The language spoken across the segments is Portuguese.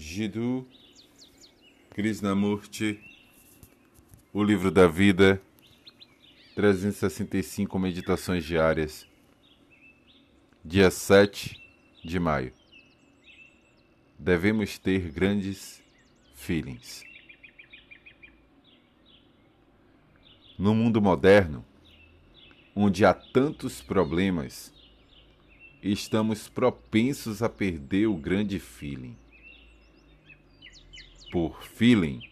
Jiddu Krishnamurti, O Livro da Vida, 365 Meditações Diárias, dia 7 de maio. Devemos ter grandes feelings. No mundo moderno, onde há tantos problemas, estamos propensos a perder o grande feeling por feeling,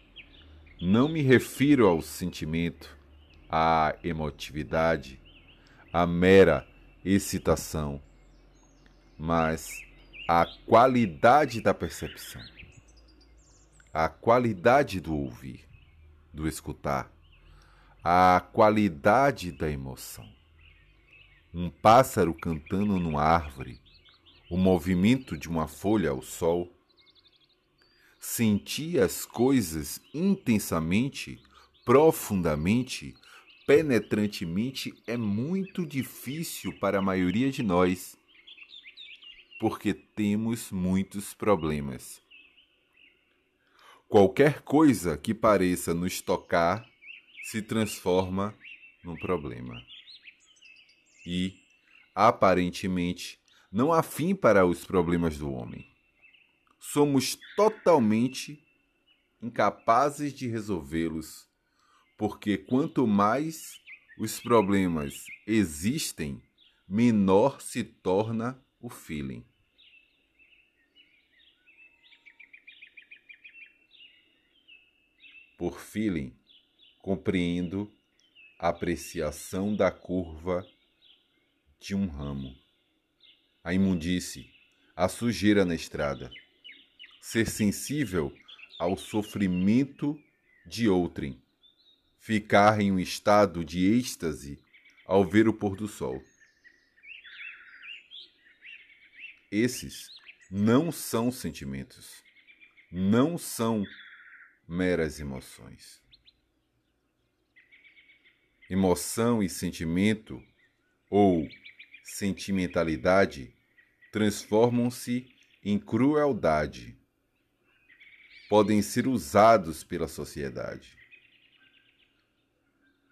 não me refiro ao sentimento, à emotividade, à mera excitação, mas à qualidade da percepção, à qualidade do ouvir, do escutar, à qualidade da emoção. Um pássaro cantando numa árvore, o movimento de uma folha ao sol, sentir as coisas intensamente, profundamente, penetrantemente é muito difícil para a maioria de nós, porque temos muitos problemas. Qualquer coisa que pareça nos tocar se transforma num problema. E, aparentemente, não há fim para os problemas do homem somos totalmente incapazes de resolvê-los, porque quanto mais os problemas existem, menor se torna o feeling. Por feeling, compreendo a apreciação da curva de um ramo, a imundície, a sujeira na estrada ser sensível ao sofrimento de outrem, ficar em um estado de êxtase ao ver o pôr do sol. Esses não são sentimentos, não são meras emoções. Emoção e sentimento, ou sentimentalidade, transformam-se em crueldade podem ser usados pela sociedade.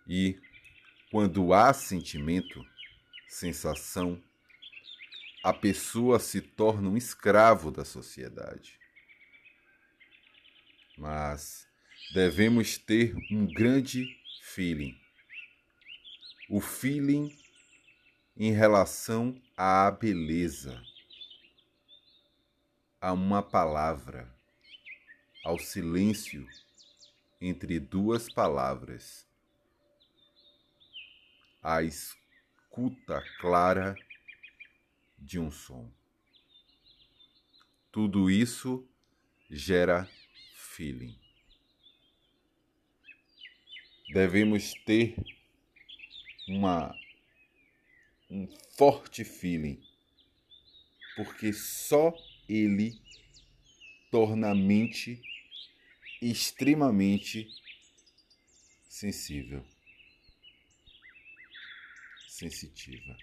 E, quando há sentimento, sensação, a pessoa se torna um escravo da sociedade. Mas devemos ter um grande feeling. O feeling em relação à beleza, a uma palavra ao silêncio entre duas palavras, à escuta clara de um som. Tudo isso gera feeling. Devemos ter uma um forte feeling, porque só ele torna a mente extremamente sensível, sensitiva.